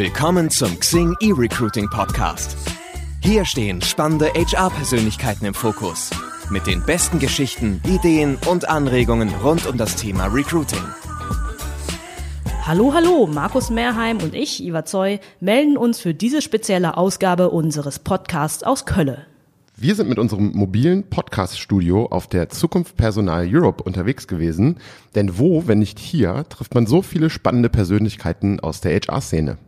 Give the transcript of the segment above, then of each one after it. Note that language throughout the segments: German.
Willkommen zum Xing eRecruiting Podcast. Hier stehen spannende HR-Persönlichkeiten im Fokus. Mit den besten Geschichten, Ideen und Anregungen rund um das Thema Recruiting. Hallo, hallo, Markus Mehrheim und ich, Iva Zoy, melden uns für diese spezielle Ausgabe unseres Podcasts aus Kölle. Wir sind mit unserem mobilen Podcast-Studio auf der Zukunft Personal Europe unterwegs gewesen. Denn wo, wenn nicht hier, trifft man so viele spannende Persönlichkeiten aus der HR-Szene.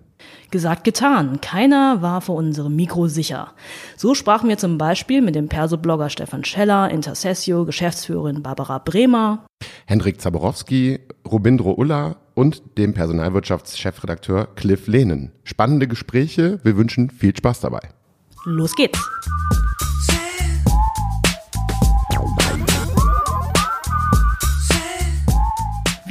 Gesagt, getan. Keiner war vor unserem Mikro sicher. So sprachen wir zum Beispiel mit dem Perso-Blogger Stefan Scheller, Intercessio, Geschäftsführerin Barbara Bremer, Hendrik Zaborowski, Robindro Ulla und dem Personalwirtschaftschefredakteur Cliff Lehnen. Spannende Gespräche. Wir wünschen viel Spaß dabei. Los geht's!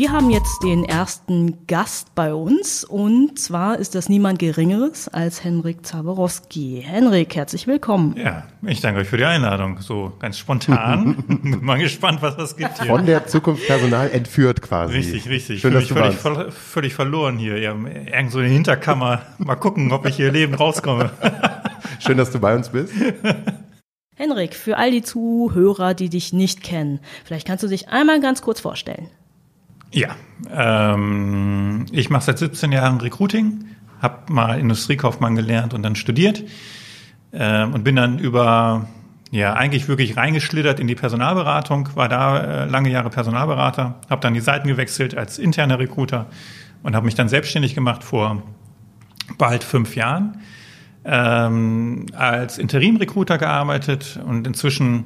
Wir haben jetzt den ersten Gast bei uns und zwar ist das niemand Geringeres als Henrik Zaborowski. Henrik, herzlich willkommen. Ja, ich danke euch für die Einladung. So ganz spontan. Bin mal gespannt, was das gibt hier. Von der Zukunft Personal entführt quasi. Richtig, richtig. Schön, dass du völlig, völlig verloren hier. Ja, irgend so eine Hinterkammer. Mal gucken, ob ich hier lebend rauskomme. Schön, dass du bei uns bist. Henrik, für all die Zuhörer, die dich nicht kennen, vielleicht kannst du dich einmal ganz kurz vorstellen. Ja, ähm, ich mache seit 17 Jahren Recruiting, habe mal Industriekaufmann gelernt und dann studiert ähm, und bin dann über ja eigentlich wirklich reingeschlittert in die Personalberatung, war da äh, lange Jahre Personalberater, habe dann die Seiten gewechselt als interner Recruiter und habe mich dann selbstständig gemacht vor bald fünf Jahren ähm, als Interim-Recruiter gearbeitet und inzwischen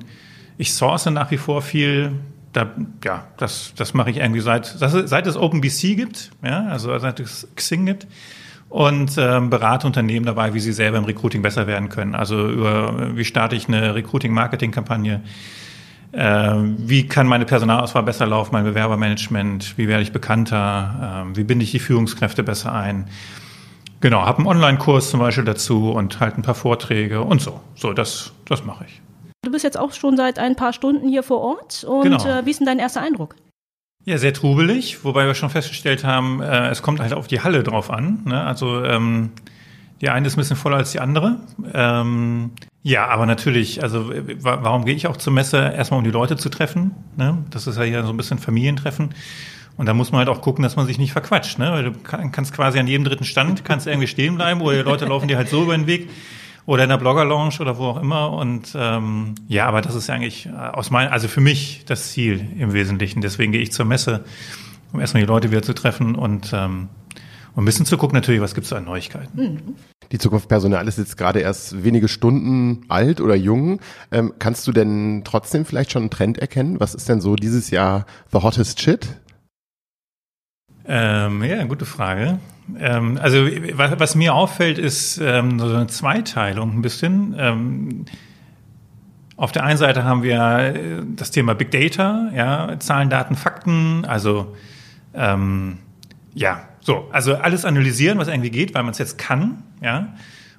ich source nach wie vor viel da, ja, das, das mache ich irgendwie seit, seit es OpenBC gibt, ja, also seit es Xing gibt und ähm, berate Unternehmen dabei, wie sie selber im Recruiting besser werden können. Also über, wie starte ich eine Recruiting-Marketing-Kampagne? Äh, wie kann meine Personalauswahl besser laufen, mein Bewerbermanagement? Wie werde ich bekannter? Äh, wie binde ich die Führungskräfte besser ein? Genau, habe einen Online-Kurs zum Beispiel dazu und halt ein paar Vorträge und so. So, das, das mache ich. Du bist jetzt auch schon seit ein paar Stunden hier vor Ort und Genau. äh, wie ist denn dein erster Eindruck? Ja, sehr trubelig, wobei wir schon festgestellt haben, äh, es kommt halt auf die Halle drauf an. Ne? Also ähm, die eine ist ein bisschen voller als die andere. Ähm, ja, aber natürlich, also äh, wa- warum gehe ich auch zur Messe? Erstmal um die Leute zu treffen. Ne? Das ist ja hier so ein bisschen Familientreffen. Und da muss man halt auch gucken, dass man sich nicht verquatscht. Ne? Weil du kann, kannst quasi an jedem dritten Stand kannst irgendwie stehen bleiben oder die Leute laufen dir halt so über den Weg oder in der Blogger-Lounge oder wo auch immer. Und ähm, ja, aber das ist ja eigentlich äh, aus meinem, also für mich das Ziel im Wesentlichen. Deswegen gehe ich zur Messe, um erstmal die Leute wieder zu treffen und, ähm, und ein bisschen zu gucken natürlich, was gibt's da an Neuigkeiten. Die Zukunft Personal ist jetzt gerade erst wenige Stunden alt oder jung. Ähm, kannst du denn trotzdem vielleicht schon einen Trend erkennen? Was ist denn so dieses Jahr the hottest shit? Ähm, ja, gute Frage. Ähm, also was, was mir auffällt, ist ähm, so eine Zweiteilung ein bisschen. Ähm, auf der einen Seite haben wir äh, das Thema Big Data, ja, Zahlen, Daten, Fakten, also ähm, ja, so, also alles analysieren, was irgendwie geht, weil man es jetzt kann, ja.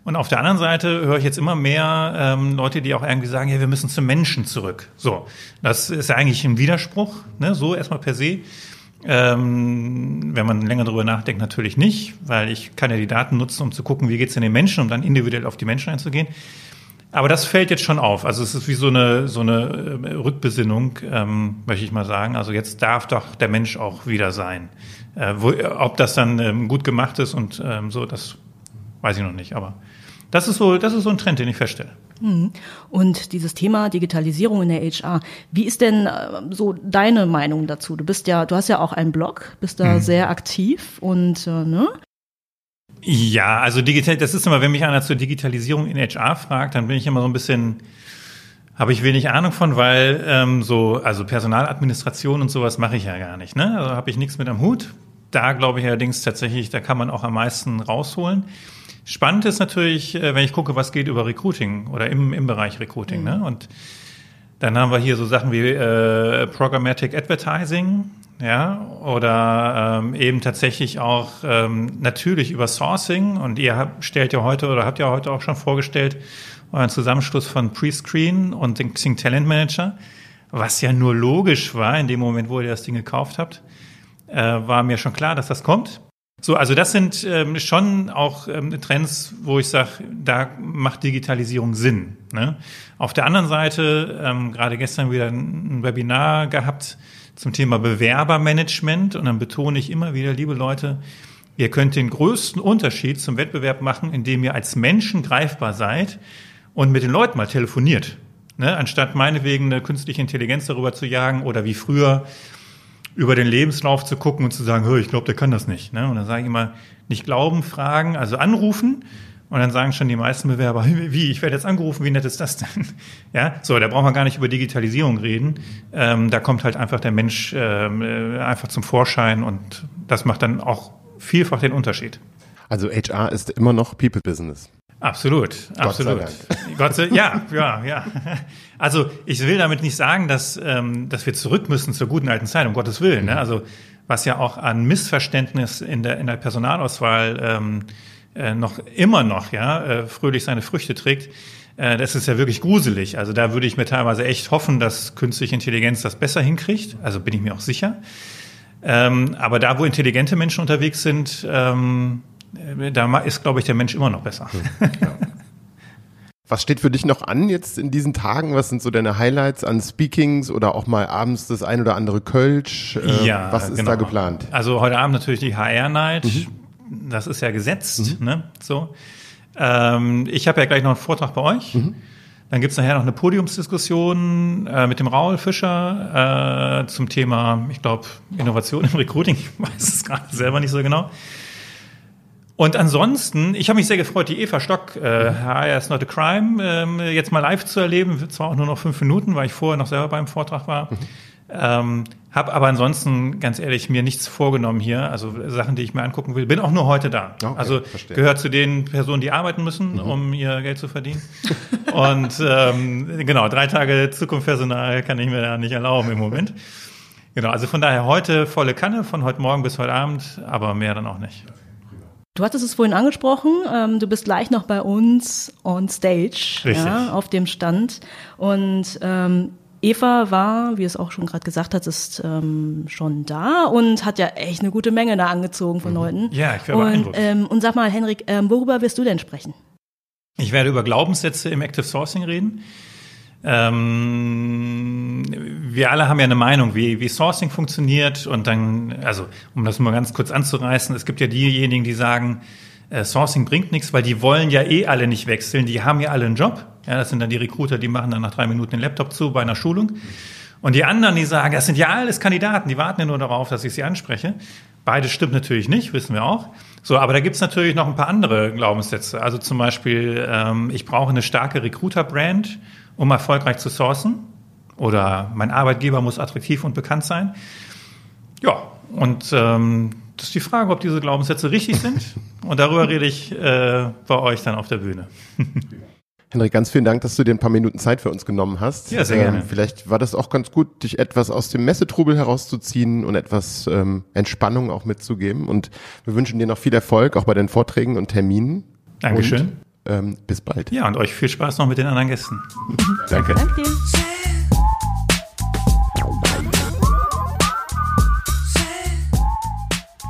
Und auf der anderen Seite höre ich jetzt immer mehr ähm, Leute, die auch irgendwie sagen, ja, wir müssen zum Menschen zurück. So, das ist ja eigentlich ein Widerspruch, ne? so erstmal per se. Ähm, wenn man länger drüber nachdenkt, natürlich nicht, weil ich kann ja die Daten nutzen, um zu gucken, wie geht's denn den Menschen, um dann individuell auf die Menschen einzugehen. Aber das fällt jetzt schon auf. Also es ist wie so eine, so eine äh, Rückbesinnung, ähm, möchte ich mal sagen. Also jetzt darf doch der Mensch auch wieder sein. Äh, wo, ob das dann ähm, gut gemacht ist und ähm, so, das weiß ich noch nicht. Aber das ist so, das ist so ein Trend, den ich feststelle. Und dieses Thema Digitalisierung in der HR, wie ist denn äh, so deine Meinung dazu? Du bist ja, du hast ja auch einen Blog, bist da sehr aktiv und äh, ne? Ja, also digital, das ist immer, wenn mich einer zur Digitalisierung in HR fragt, dann bin ich immer so ein bisschen, habe ich wenig Ahnung von, weil ähm, so, also Personaladministration und sowas mache ich ja gar nicht. Ne? Also habe ich nichts mit am Hut. Da glaube ich allerdings tatsächlich, da kann man auch am meisten rausholen. Spannend ist natürlich, äh, wenn ich gucke, was geht über Recruiting oder im, im Bereich Recruiting. Ne? Und dann haben wir hier so Sachen wie äh, Programmatic Advertising, ja, oder ähm, eben tatsächlich auch ähm, natürlich über Sourcing. Und ihr habt, stellt ja heute oder habt ja heute auch schon vorgestellt euren Zusammenschluss von Prescreen und den Xing Talent Manager, was ja nur logisch war in dem Moment, wo ihr das Ding gekauft habt, äh, war mir schon klar, dass das kommt. So, also das sind ähm, schon auch ähm, Trends, wo ich sage, da macht Digitalisierung Sinn. Ne? Auf der anderen Seite, ähm, gerade gestern wieder ein Webinar gehabt zum Thema Bewerbermanagement und dann betone ich immer wieder, liebe Leute, ihr könnt den größten Unterschied zum Wettbewerb machen, indem ihr als Menschen greifbar seid und mit den Leuten mal telefoniert. Ne? Anstatt meinetwegen eine künstliche Intelligenz darüber zu jagen oder wie früher über den Lebenslauf zu gucken und zu sagen, ich glaube, der kann das nicht. Ne? Und dann sage ich immer, nicht glauben, fragen, also anrufen. Und dann sagen schon die meisten Bewerber, wie, ich werde jetzt angerufen, wie nett ist das denn? Ja, so, da brauchen wir gar nicht über Digitalisierung reden. Ähm, da kommt halt einfach der Mensch ähm, äh, einfach zum Vorschein und das macht dann auch vielfach den Unterschied. Also HR ist immer noch People Business. Absolut, Gott absolut. Gott sei ja, ja, ja. Also ich will damit nicht sagen, dass, ähm, dass wir zurück müssen zur guten alten Zeit, um Gottes Willen. Ne? Mhm. Also was ja auch an Missverständnis in der, in der Personalauswahl ähm, äh, noch immer noch ja, äh, fröhlich seine Früchte trägt, äh, das ist ja wirklich gruselig. Also da würde ich mir teilweise echt hoffen, dass künstliche Intelligenz das besser hinkriegt. Also bin ich mir auch sicher. Ähm, aber da, wo intelligente Menschen unterwegs sind, ähm, äh, da ist, glaube ich, der Mensch immer noch besser. Ja. Was steht für dich noch an jetzt in diesen Tagen? Was sind so deine Highlights an Speakings oder auch mal abends das ein oder andere Kölsch? Äh, ja, was ist genau. da geplant? Also heute Abend natürlich die HR-Night. Mhm. Das ist ja gesetzt. Mhm. Ne? So. Ähm, ich habe ja gleich noch einen Vortrag bei euch. Mhm. Dann gibt's nachher noch eine Podiumsdiskussion äh, mit dem Raul Fischer äh, zum Thema, ich glaube, Innovation im Recruiting. Ich weiß es gerade selber nicht so genau. Und ansonsten, ich habe mich sehr gefreut, die Eva Stock, äh, HR is not a crime, ähm, jetzt mal live zu erleben. Zwar auch nur noch fünf Minuten, weil ich vorher noch selber beim Vortrag war. Mhm. Ähm, habe aber ansonsten, ganz ehrlich, mir nichts vorgenommen hier. Also Sachen, die ich mir angucken will. Bin auch nur heute da. Okay, also verstehe. gehört zu den Personen, die arbeiten müssen, mhm. um ihr Geld zu verdienen. Und ähm, genau, drei Tage Zukunftspersonal kann ich mir da nicht erlauben im Moment. Genau, also von daher heute volle Kanne, von heute Morgen bis heute Abend, aber mehr dann auch nicht. Du hattest es vorhin angesprochen, ähm, du bist gleich noch bei uns on stage, ja, auf dem Stand. Und ähm, Eva war, wie es auch schon gerade gesagt hat, ist ähm, schon da und hat ja echt eine gute Menge da angezogen von mhm. Leuten. Ja, ich werde und, ähm, und sag mal, Henrik, ähm, worüber wirst du denn sprechen? Ich werde über Glaubenssätze im Active Sourcing reden. Ähm, wir alle haben ja eine Meinung, wie, wie Sourcing funktioniert und dann, also um das mal ganz kurz anzureißen, es gibt ja diejenigen, die sagen, äh, Sourcing bringt nichts, weil die wollen ja eh alle nicht wechseln, die haben ja alle einen Job. Ja, das sind dann die Recruiter, die machen dann nach drei Minuten den Laptop zu bei einer Schulung. Und die anderen, die sagen, das sind ja alles Kandidaten, die warten ja nur darauf, dass ich sie anspreche. Beides stimmt natürlich nicht, wissen wir auch. So, aber da gibt's natürlich noch ein paar andere Glaubenssätze. Also zum Beispiel, ähm, ich brauche eine starke Recruiter-Brand um erfolgreich zu sourcen. Oder mein Arbeitgeber muss attraktiv und bekannt sein. Ja, und ähm, das ist die Frage, ob diese Glaubenssätze richtig sind. Und darüber rede ich äh, bei euch dann auf der Bühne. Henrik, ganz vielen Dank, dass du dir ein paar Minuten Zeit für uns genommen hast. Ja, sehr gerne. Ähm, vielleicht war das auch ganz gut, dich etwas aus dem Messetrubel herauszuziehen und etwas ähm, Entspannung auch mitzugeben. Und wir wünschen dir noch viel Erfolg, auch bei den Vorträgen und Terminen. Dankeschön. Und ähm, bis bald. Ja, und euch viel Spaß noch mit den anderen Gästen. Danke. Danke.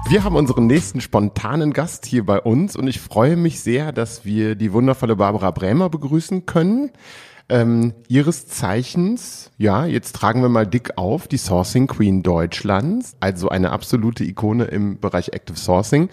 Wir haben unseren nächsten spontanen Gast hier bei uns und ich freue mich sehr, dass wir die wundervolle Barbara Brämer begrüßen können. Ähm, ihres Zeichens, ja, jetzt tragen wir mal dick auf, die Sourcing Queen Deutschlands, also eine absolute Ikone im Bereich Active Sourcing.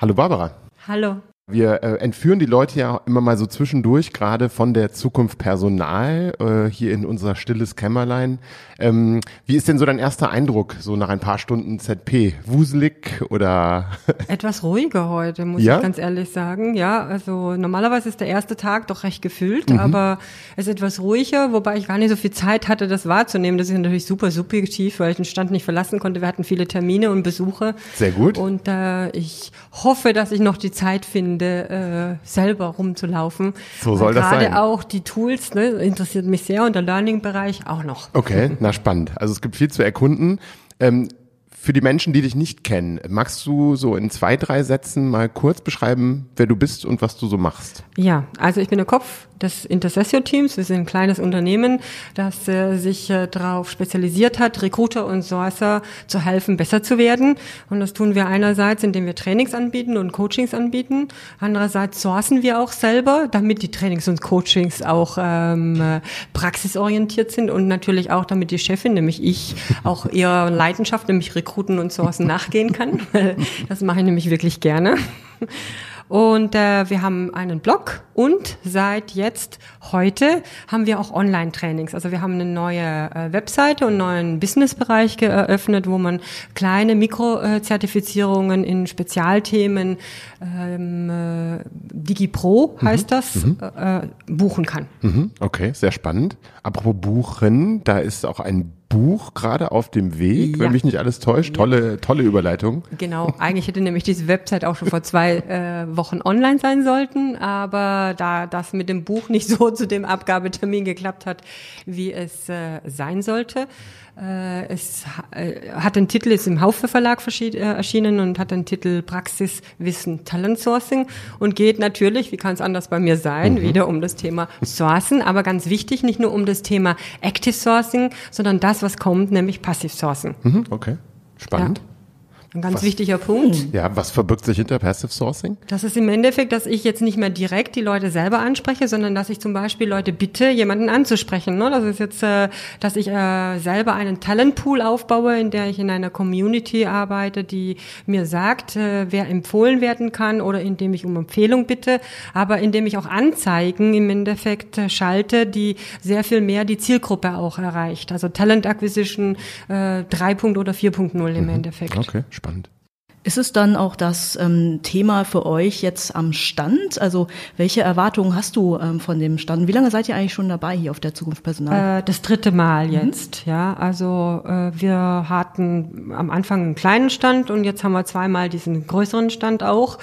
Hallo Barbara. Hallo. Wir äh, entführen die Leute ja immer mal so zwischendurch, gerade von der Zukunft Personal, äh, hier in unser stilles Kämmerlein. Ähm, wie ist denn so dein erster Eindruck, so nach ein paar Stunden ZP? Wuselig oder? Etwas ruhiger heute, muss ja? ich ganz ehrlich sagen. Ja, also normalerweise ist der erste Tag doch recht gefüllt, mhm. aber es ist etwas ruhiger, wobei ich gar nicht so viel Zeit hatte, das wahrzunehmen. Das ist natürlich super subjektiv, weil ich den Stand nicht verlassen konnte. Wir hatten viele Termine und Besuche. Sehr gut. Und äh, ich hoffe, dass ich noch die Zeit finde, finde, äh, selber rumzulaufen. So soll das sein. Gerade auch die Tools, ne, interessiert mich sehr und der Learning-Bereich auch noch. Okay, na spannend. Also es gibt viel zu erkunden. Ähm, für die Menschen, die dich nicht kennen, magst du so in zwei, drei Sätzen mal kurz beschreiben, wer du bist und was du so machst? Ja, also ich bin der Kopf des Intercessio-Teams. Wir sind ein kleines Unternehmen, das äh, sich äh, darauf spezialisiert hat, Recruiter und Sourcer zu helfen, besser zu werden. Und das tun wir einerseits, indem wir Trainings anbieten und Coachings anbieten. Andererseits sourcen wir auch selber, damit die Trainings und Coachings auch ähm, äh, praxisorientiert sind und natürlich auch, damit die Chefin, nämlich ich, auch ihrer Leidenschaft, nämlich Rekruten und Sourcen nachgehen kann. Das mache ich nämlich wirklich gerne. Und äh, wir haben einen Blog und seit jetzt heute haben wir auch Online-Trainings. Also wir haben eine neue äh, Webseite und einen neuen Businessbereich eröffnet, wo man kleine Mikrozertifizierungen in Spezialthemen, ähm, äh, DigiPro mhm. heißt das, mhm. äh, buchen kann. Mhm. Okay, sehr spannend. Apropos buchen, da ist auch ein Buch gerade auf dem Weg, ja. wenn mich nicht alles täuscht. Tolle, tolle Überleitung. Genau, eigentlich hätte nämlich diese Website auch schon vor zwei äh, Wochen online sein sollten, aber da das mit dem Buch nicht so zu dem Abgabetermin geklappt hat, wie es äh, sein sollte, es äh, hat den Titel, ist im Haufe Verlag äh, erschienen und hat den Titel Praxis, Wissen, Talent Sourcing und geht natürlich, wie kann es anders bei mir sein, mhm. wieder um das Thema Sourcen, aber ganz wichtig, nicht nur um das Thema Active Sourcing, sondern das, was kommt, nämlich Passive Sourcing. Mhm, okay, spannend. Ja. Ein ganz was, wichtiger Punkt. Ja, was verbirgt sich hinter Passive Sourcing? Das ist im Endeffekt, dass ich jetzt nicht mehr direkt die Leute selber anspreche, sondern dass ich zum Beispiel Leute bitte, jemanden anzusprechen. Ne? Das ist jetzt, äh, dass ich äh, selber einen Talentpool aufbaue, in der ich in einer Community arbeite, die mir sagt, äh, wer empfohlen werden kann oder indem ich um Empfehlung bitte, aber indem ich auch Anzeigen im Endeffekt äh, schalte, die sehr viel mehr die Zielgruppe auch erreicht. Also Talent Acquisition äh, 3. oder 4.0 im mhm. Endeffekt. Okay spannend. Ist es dann auch das ähm, Thema für euch jetzt am Stand? Also welche Erwartungen hast du ähm, von dem Stand? Wie lange seid ihr eigentlich schon dabei hier auf der Zukunft Personal? Äh, das dritte Mal mhm. jetzt, ja. Also äh, wir hatten am Anfang einen kleinen Stand und jetzt haben wir zweimal diesen größeren Stand auch.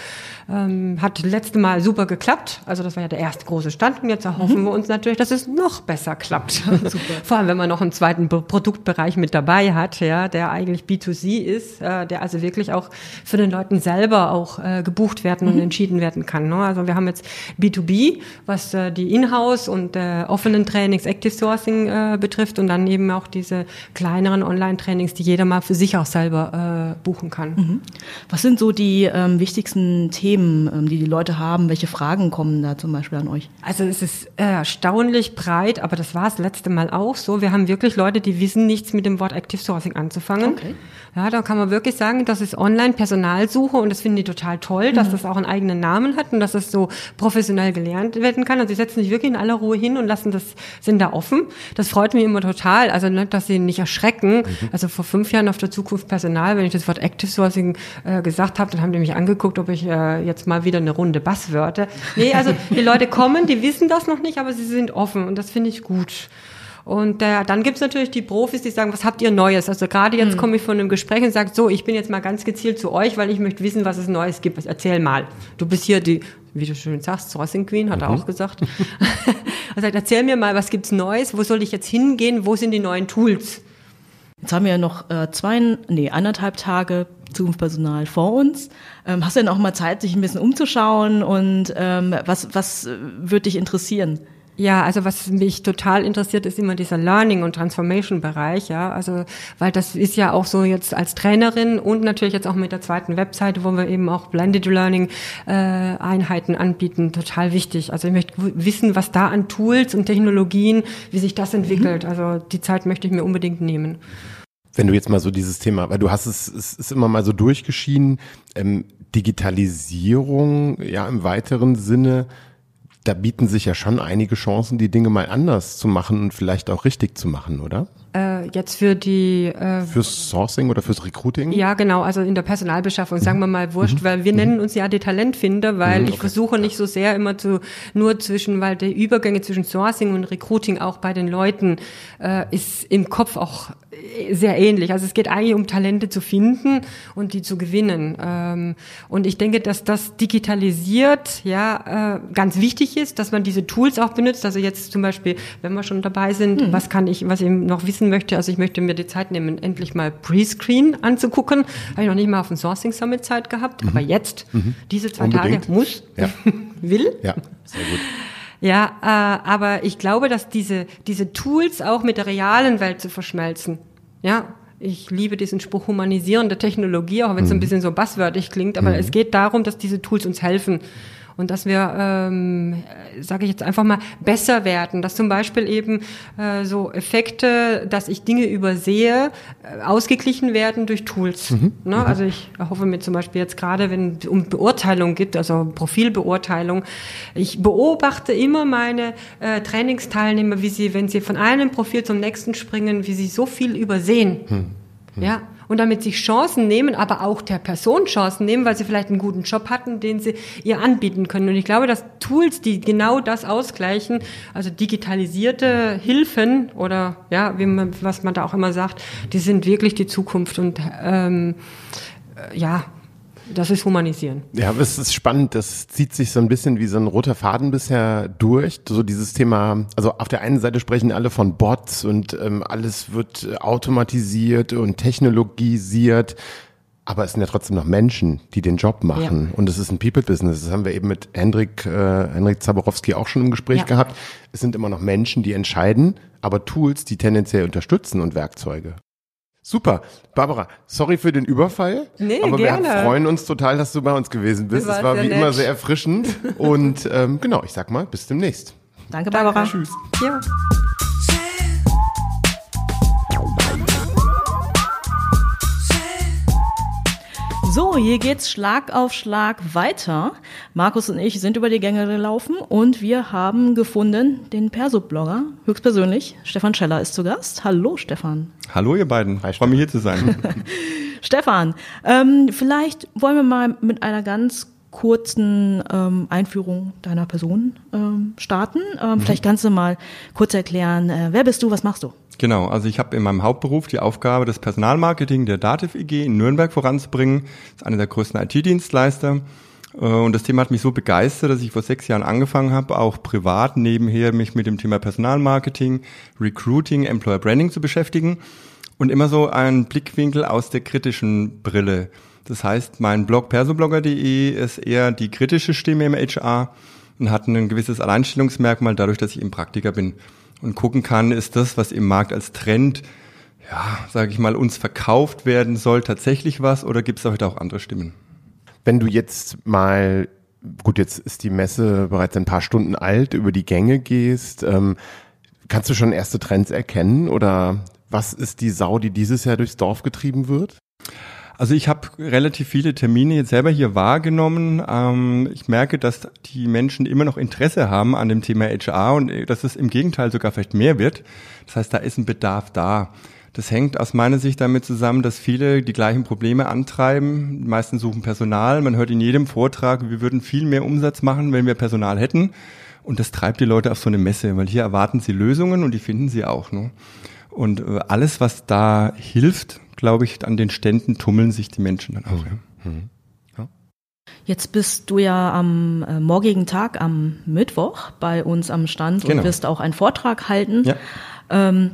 Ähm, hat letzte Mal super geklappt. Also das war ja der erste große Stand und jetzt erhoffen mhm. wir uns natürlich, dass es noch besser klappt. Super. Vor allem, wenn man noch einen zweiten Produktbereich mit dabei hat, ja, der eigentlich B2C ist, äh, der also wirklich auch für den Leuten selber auch äh, gebucht werden mhm. und entschieden werden kann. Ne? Also wir haben jetzt B2B, was äh, die Inhouse und äh, offenen Trainings, Active Sourcing äh, betrifft und dann eben auch diese kleineren Online-Trainings, die jeder mal für sich auch selber äh, buchen kann. Mhm. Was sind so die ähm, wichtigsten Themen? Themen, ähm, die die Leute haben? Welche Fragen kommen da zum Beispiel an euch? Also es ist äh, erstaunlich breit, aber das war das letzte Mal auch so. Wir haben wirklich Leute, die wissen nichts mit dem Wort Active Sourcing anzufangen. Okay. Ja, da kann man wirklich sagen, das ist Online-Personalsuche und das finden die total toll, dass mhm. das auch einen eigenen Namen hat und dass es so professionell gelernt werden kann. Also sie setzen sich wirklich in aller Ruhe hin und lassen das, sind da offen. Das freut mich immer total. Also nicht, dass sie nicht erschrecken. Mhm. Also vor fünf Jahren auf der Zukunft Personal, wenn ich das Wort Active Sourcing äh, gesagt habe, dann haben die mich angeguckt, ob ich äh, jetzt mal wieder eine Runde Basswörter. Nee, also die Leute kommen, die wissen das noch nicht, aber sie sind offen und das finde ich gut. Und äh, dann gibt's natürlich die Profis, die sagen, was habt ihr Neues? Also gerade jetzt mhm. komme ich von einem Gespräch und sage, so, ich bin jetzt mal ganz gezielt zu euch, weil ich möchte wissen, was es Neues gibt. Erzähl mal. Du bist hier die, wie du schön sagst, Sourcing Queen, hat mhm. er auch gesagt. er sagt, erzähl mir mal, was gibt's Neues? Wo soll ich jetzt hingehen? Wo sind die neuen Tools? Jetzt haben wir ja noch äh, zwei, nee, anderthalb Tage Zukunftspersonal vor uns. Ähm, hast du denn auch mal Zeit, sich ein bisschen umzuschauen und ähm, was, was äh, würde dich interessieren? Ja, also was mich total interessiert, ist immer dieser Learning- und Transformation-Bereich, ja. Also, weil das ist ja auch so jetzt als Trainerin und natürlich jetzt auch mit der zweiten Webseite, wo wir eben auch Blended Learning-Einheiten äh, anbieten, total wichtig. Also ich möchte wissen, was da an Tools und Technologien, wie sich das entwickelt. Mhm. Also die Zeit möchte ich mir unbedingt nehmen. Wenn du jetzt mal so dieses Thema, weil du hast es, es ist immer mal so durchgeschieden, ähm, Digitalisierung, ja, im weiteren Sinne, da bieten sich ja schon einige Chancen, die Dinge mal anders zu machen und vielleicht auch richtig zu machen, oder? Äh, jetzt für die äh, fürs Sourcing oder fürs Recruiting? Ja, genau, also in der Personalbeschaffung, sagen wir mal wurscht, mhm. weil wir mhm. nennen uns ja die Talentfinder, weil mhm, okay. ich versuche nicht so sehr immer zu nur zwischen, weil die Übergänge zwischen Sourcing und Recruiting auch bei den Leuten äh, ist im Kopf auch sehr ähnlich. Also es geht eigentlich um Talente zu finden und die zu gewinnen. Ähm, und ich denke, dass das digitalisiert ja äh, ganz wichtig ist, dass man diese Tools auch benutzt. Also jetzt zum Beispiel, wenn wir schon dabei sind, mhm. was kann ich, was ich noch wissen wissen möchte, also ich möchte mir die Zeit nehmen, endlich mal Prescreen anzugucken. Habe ich noch nicht mal auf dem Sourcing Summit Zeit gehabt, mhm. aber jetzt, mhm. diese zwei Unbedingt. Tage, muss, ja. will. Ja, sehr gut. Ja, äh, aber ich glaube, dass diese, diese Tools auch mit der realen Welt zu verschmelzen. Ja, ich liebe diesen Spruch humanisierende Technologie, auch wenn es mhm. ein bisschen so buzzwördig klingt, aber mhm. es geht darum, dass diese Tools uns helfen und dass wir, ähm, sage ich jetzt einfach mal, besser werden. Dass zum Beispiel eben äh, so Effekte, dass ich Dinge übersehe, äh, ausgeglichen werden durch Tools. Mhm. Ne? Mhm. Also ich hoffe mir zum Beispiel jetzt gerade, wenn es um Beurteilung geht, also Profilbeurteilung, ich beobachte immer meine äh, Trainingsteilnehmer, wie sie, wenn sie von einem Profil zum nächsten springen, wie sie so viel übersehen. Mhm. Ja, und damit sich Chancen nehmen, aber auch der Person Chancen nehmen, weil sie vielleicht einen guten Job hatten, den sie ihr anbieten können. Und ich glaube, dass Tools, die genau das ausgleichen, also digitalisierte Hilfen oder ja, wie man, was man da auch immer sagt, die sind wirklich die Zukunft und ähm, ja, das ist Humanisieren. Ja, aber es ist spannend. Das zieht sich so ein bisschen wie so ein roter Faden bisher durch. So dieses Thema, also auf der einen Seite sprechen alle von Bots und ähm, alles wird automatisiert und technologisiert. Aber es sind ja trotzdem noch Menschen, die den Job machen. Ja. Und es ist ein People-Business. Das haben wir eben mit Hendrik, äh, Hendrik Zaborowski auch schon im Gespräch ja. gehabt. Es sind immer noch Menschen, die entscheiden, aber Tools, die tendenziell unterstützen und Werkzeuge. Super. Barbara, sorry für den Überfall. Nee, aber gerne. wir freuen uns total, dass du bei uns gewesen bist. Es war wie nett. immer sehr erfrischend. Und ähm, genau, ich sag mal, bis demnächst. Danke, Barbara. Danke. Tschüss. Ja. So, hier geht's Schlag auf Schlag weiter. Markus und ich sind über die Gänge gelaufen und wir haben gefunden den Perso-Blogger, höchstpersönlich. Stefan Scheller ist zu Gast. Hallo, Stefan. Hallo, ihr beiden. Ich freue mich hier zu sein. Stefan, ähm, vielleicht wollen wir mal mit einer ganz kurzen ähm, Einführung deiner Person ähm, starten. Ähm, mhm. Vielleicht kannst du mal kurz erklären, äh, wer bist du, was machst du? Genau, also ich habe in meinem Hauptberuf die Aufgabe, das Personalmarketing der Dativ EG in Nürnberg voranzubringen. Das ist einer der größten IT-Dienstleister. Äh, und das Thema hat mich so begeistert, dass ich vor sechs Jahren angefangen habe, auch privat nebenher mich mit dem Thema Personalmarketing, Recruiting, Employer Branding zu beschäftigen. Und immer so einen Blickwinkel aus der kritischen Brille. Das heißt, mein Blog persoblogger.de ist eher die kritische Stimme im HR und hat ein gewisses Alleinstellungsmerkmal dadurch, dass ich eben Praktiker bin und gucken kann, ist das, was im Markt als Trend, ja, sage ich mal, uns verkauft werden soll, tatsächlich was oder gibt es heute auch andere Stimmen? Wenn du jetzt mal, gut, jetzt ist die Messe bereits ein paar Stunden alt, über die Gänge gehst, ähm, kannst du schon erste Trends erkennen oder was ist die Sau, die dieses Jahr durchs Dorf getrieben wird? Also ich habe relativ viele Termine jetzt selber hier wahrgenommen. Ähm, ich merke, dass die Menschen immer noch Interesse haben an dem Thema HR und äh, dass es im Gegenteil sogar vielleicht mehr wird. Das heißt, da ist ein Bedarf da. Das hängt aus meiner Sicht damit zusammen, dass viele die gleichen Probleme antreiben. Die meisten suchen Personal. Man hört in jedem Vortrag, wir würden viel mehr Umsatz machen, wenn wir Personal hätten. Und das treibt die Leute auf so eine Messe, weil hier erwarten sie Lösungen und die finden sie auch. Ne? Und äh, alles, was da hilft, glaube ich, an den Ständen tummeln sich die Menschen dann auch. Ja. Mhm. Ja. Jetzt bist du ja am äh, morgigen Tag, am Mittwoch, bei uns am Stand genau. und wirst auch einen Vortrag halten. Ja. Ähm,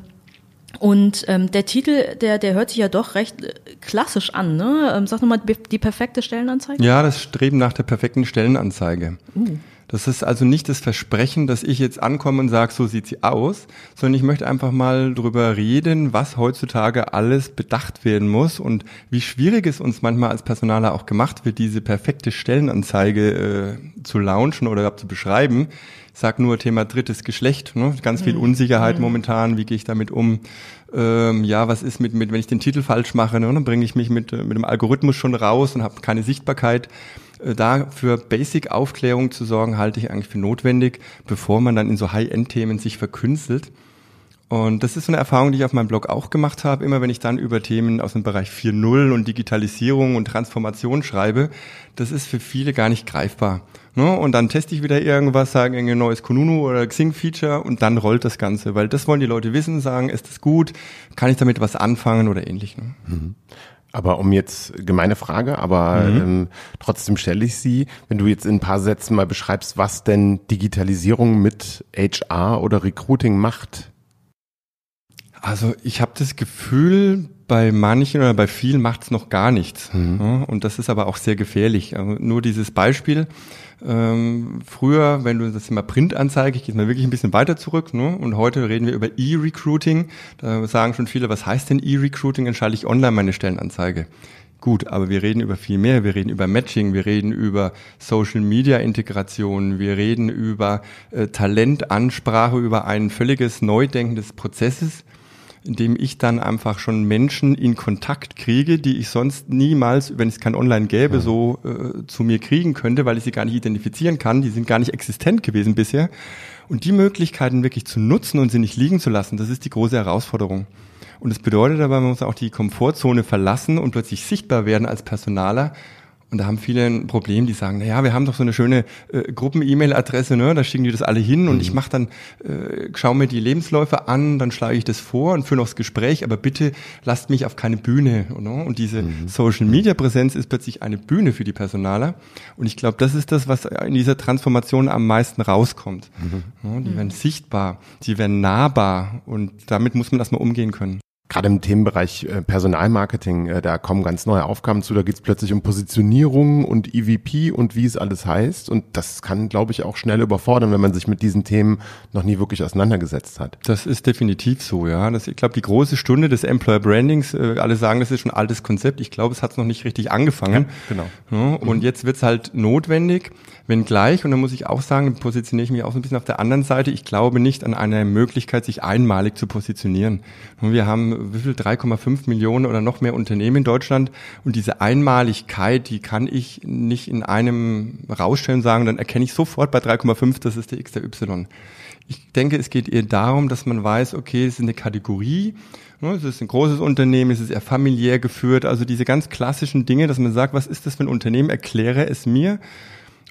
und ähm, der Titel, der, der hört sich ja doch recht äh, klassisch an. Ne? Ähm, sag nochmal, die perfekte Stellenanzeige? Ja, das Streben nach der perfekten Stellenanzeige. Uh. Das ist also nicht das Versprechen, dass ich jetzt ankomme und sage, so sieht sie aus, sondern ich möchte einfach mal drüber reden, was heutzutage alles bedacht werden muss und wie schwierig es uns manchmal als Personaler auch gemacht wird, diese perfekte Stellenanzeige äh, zu launchen oder zu beschreiben. Ich sag nur Thema drittes Geschlecht, ne? ganz viel mhm. Unsicherheit mhm. momentan, wie gehe ich damit um? Ähm, ja, was ist mit, mit, wenn ich den Titel falsch mache, ne? dann bringe ich mich mit, mit dem Algorithmus schon raus und habe keine Sichtbarkeit. Äh, da für Basic-Aufklärung zu sorgen, halte ich eigentlich für notwendig, bevor man dann in so High-End-Themen sich verkünstelt. Und das ist so eine Erfahrung, die ich auf meinem Blog auch gemacht habe. Immer wenn ich dann über Themen aus dem Bereich 4.0 und Digitalisierung und Transformation schreibe, das ist für viele gar nicht greifbar. Ne? Und dann teste ich wieder irgendwas, sage ein neues Kununu oder Xing-Feature und dann rollt das Ganze, weil das wollen die Leute wissen, sagen, ist das gut, kann ich damit was anfangen oder ähnlich. Ne? Mhm. Aber um jetzt gemeine Frage, aber mhm. ähm, trotzdem stelle ich sie, wenn du jetzt in ein paar Sätzen mal beschreibst, was denn Digitalisierung mit HR oder Recruiting macht. Also ich habe das Gefühl, bei manchen oder bei vielen macht es noch gar nichts. Mhm. Ja, und das ist aber auch sehr gefährlich. Also nur dieses Beispiel. Ähm, früher, wenn du das Thema Printanzeige, ich gehe mal wirklich ein bisschen weiter zurück, ne? und heute reden wir über E-Recruiting. Da sagen schon viele, was heißt denn E-Recruiting? Dann schalte ich online meine Stellenanzeige. Gut, aber wir reden über viel mehr. Wir reden über Matching, wir reden über Social Media Integration, wir reden über äh, Talentansprache, über ein völliges Neudenken des Prozesses indem ich dann einfach schon Menschen in Kontakt kriege, die ich sonst niemals, wenn es kein Online gäbe, so äh, zu mir kriegen könnte, weil ich sie gar nicht identifizieren kann. Die sind gar nicht existent gewesen bisher. Und die Möglichkeiten wirklich zu nutzen und sie nicht liegen zu lassen, das ist die große Herausforderung. Und das bedeutet aber, man muss auch die Komfortzone verlassen und plötzlich sichtbar werden als Personaler und da haben viele ein Problem, die sagen, na ja, wir haben doch so eine schöne äh, Gruppen-E-Mail-Adresse, ne? da schicken die das alle hin und ich mhm. mache dann, äh, schaue mir die Lebensläufe an, dann schlage ich das vor und führe noch das Gespräch, aber bitte lasst mich auf keine Bühne. Ne? Und diese mhm. Social-Media-Präsenz ist plötzlich eine Bühne für die Personaler. Und ich glaube, das ist das, was in dieser Transformation am meisten rauskommt. Mhm. Ne? Die mhm. werden sichtbar, die werden nahbar und damit muss man erstmal umgehen können. Gerade im Themenbereich äh, Personalmarketing, äh, da kommen ganz neue Aufgaben zu. Da geht es plötzlich um Positionierung und EVP und wie es alles heißt. Und das kann, glaube ich, auch schnell überfordern, wenn man sich mit diesen Themen noch nie wirklich auseinandergesetzt hat. Das ist definitiv so, ja. Das, ich glaube, die große Stunde des Employer Brandings, äh, alle sagen, das ist schon ein altes Konzept. Ich glaube, es hat noch nicht richtig angefangen. Ja, genau. Und jetzt wird es halt notwendig, wenn gleich, und da muss ich auch sagen, positioniere ich mich auch so ein bisschen auf der anderen Seite, ich glaube nicht an eine Möglichkeit, sich einmalig zu positionieren. Und wir haben wie viel? 3,5 Millionen oder noch mehr Unternehmen in Deutschland. Und diese Einmaligkeit, die kann ich nicht in einem rausstellen sagen, dann erkenne ich sofort bei 3,5, das ist der X der Y. Ich denke, es geht eher darum, dass man weiß, okay, es ist eine Kategorie, ne, es ist ein großes Unternehmen, es ist eher familiär geführt, also diese ganz klassischen Dinge, dass man sagt, was ist das für ein Unternehmen, erkläre es mir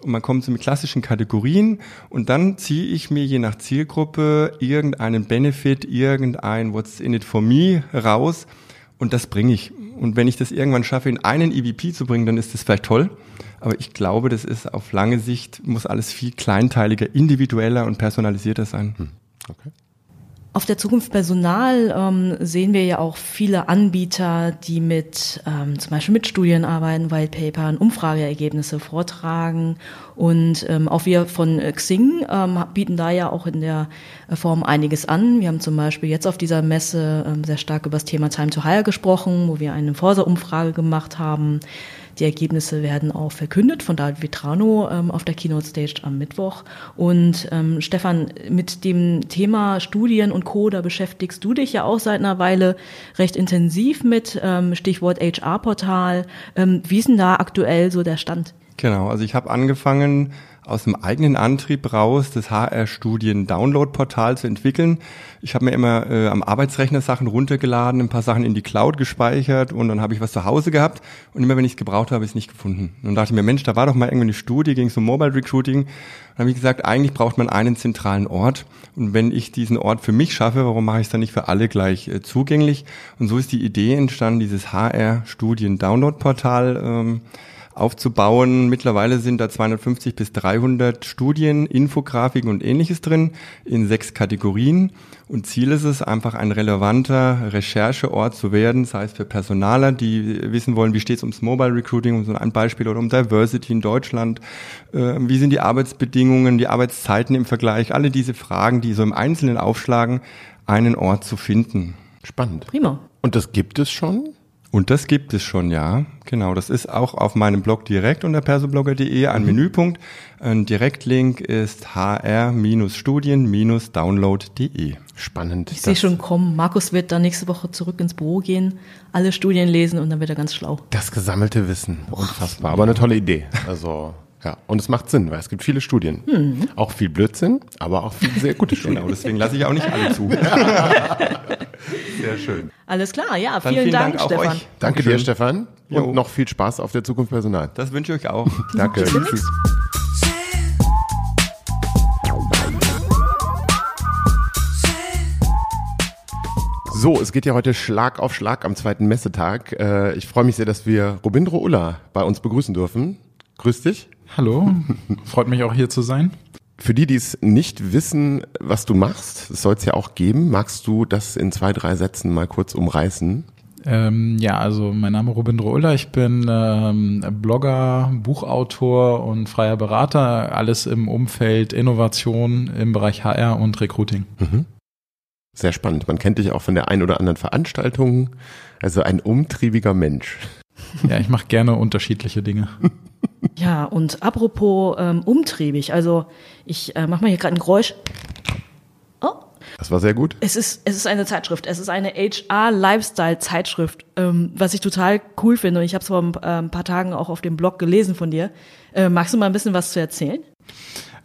und man kommt zu mit klassischen Kategorien und dann ziehe ich mir je nach Zielgruppe irgendeinen Benefit, irgendein What's in it for me raus und das bringe ich. Und wenn ich das irgendwann schaffe, in einen EVP zu bringen, dann ist das vielleicht toll. Aber ich glaube, das ist auf lange Sicht, muss alles viel kleinteiliger, individueller und personalisierter sein. Hm. Okay. Auf der Zukunft Personal ähm, sehen wir ja auch viele Anbieter, die mit ähm, zum Beispiel mit Studien arbeiten, Whitepapern, Umfrageergebnisse vortragen. Und ähm, auch wir von Xing ähm, bieten da ja auch in der Form einiges an. Wir haben zum Beispiel jetzt auf dieser Messe ähm, sehr stark über das Thema Time to Hire gesprochen, wo wir eine Forsa-Umfrage gemacht haben. Die Ergebnisse werden auch verkündet von David Vitrano ähm, auf der Keynote Stage am Mittwoch. Und ähm, Stefan, mit dem Thema Studien und Co. da beschäftigst du dich ja auch seit einer Weile recht intensiv mit, ähm, Stichwort HR-Portal. Ähm, wie ist denn da aktuell so der Stand? Genau, also ich habe angefangen aus dem eigenen Antrieb raus, das HR-Studien-Download-Portal zu entwickeln. Ich habe mir immer äh, am Arbeitsrechner Sachen runtergeladen, ein paar Sachen in die Cloud gespeichert und dann habe ich was zu Hause gehabt und immer wenn ich es gebraucht habe, habe ich es nicht gefunden. Und dann dachte ich mir, Mensch, da war doch mal irgendwie eine Studie, ging es um Mobile Recruiting. Dann habe ich gesagt, eigentlich braucht man einen zentralen Ort und wenn ich diesen Ort für mich schaffe, warum mache ich es dann nicht für alle gleich äh, zugänglich? Und so ist die Idee entstanden, dieses HR-Studien-Download-Portal. Ähm, aufzubauen. Mittlerweile sind da 250 bis 300 Studien, Infografiken und ähnliches drin in sechs Kategorien. Und Ziel ist es, einfach ein relevanter Rechercheort zu werden, sei es für Personaler, die wissen wollen, wie steht es ums Mobile Recruiting, um so ein Beispiel, oder um Diversity in Deutschland, äh, wie sind die Arbeitsbedingungen, die Arbeitszeiten im Vergleich, alle diese Fragen, die so im Einzelnen aufschlagen, einen Ort zu finden. Spannend. Prima. Und das gibt es schon? Und das gibt es schon, ja. Genau, das ist auch auf meinem Blog direkt unter persoblogger.de ein mhm. Menüpunkt. Ein Direktlink ist hr-studien-download.de. Spannend. Ich sehe schon kommen. Markus wird da nächste Woche zurück ins Büro gehen, alle Studien lesen und dann wird er ganz schlau. Das gesammelte Wissen. Unfassbar. Aber eine tolle Idee. Also ja, und es macht Sinn, weil es gibt viele Studien. Mhm. Auch viel Blödsinn, aber auch viele sehr gute Studien. genau, deswegen lasse ich auch nicht alle zu. sehr schön. Alles klar, ja, vielen, vielen Dank, Dank Stefan. Euch. Danke dir, Stefan. Und jo. noch viel Spaß auf der Zukunft Personal. Das wünsche ich euch auch. Danke. Tschüss. So, es geht ja heute Schlag auf Schlag am zweiten Messetag. Äh, ich freue mich sehr, dass wir Robindro Ulla bei uns begrüßen dürfen. Grüß dich. Hallo, freut mich auch hier zu sein. Für die, die es nicht wissen, was du machst, es soll es ja auch geben, magst du das in zwei, drei Sätzen mal kurz umreißen? Ähm, ja, also mein Name ist Robin Uller, ich bin ähm, Blogger, Buchautor und freier Berater, alles im Umfeld Innovation im Bereich HR und Recruiting. Mhm. Sehr spannend. Man kennt dich auch von der ein oder anderen Veranstaltung. Also ein umtriebiger Mensch. Ja, ich mache gerne unterschiedliche Dinge. Ja, und apropos ähm, umtriebig, also ich äh, mache mal hier gerade ein Geräusch. Oh. Das war sehr gut. Es ist, es ist eine Zeitschrift. Es ist eine HR-Lifestyle-Zeitschrift, ähm, was ich total cool finde. Und ich habe es vor ein, äh, ein paar Tagen auch auf dem Blog gelesen von dir. Äh, magst du mal ein bisschen was zu erzählen?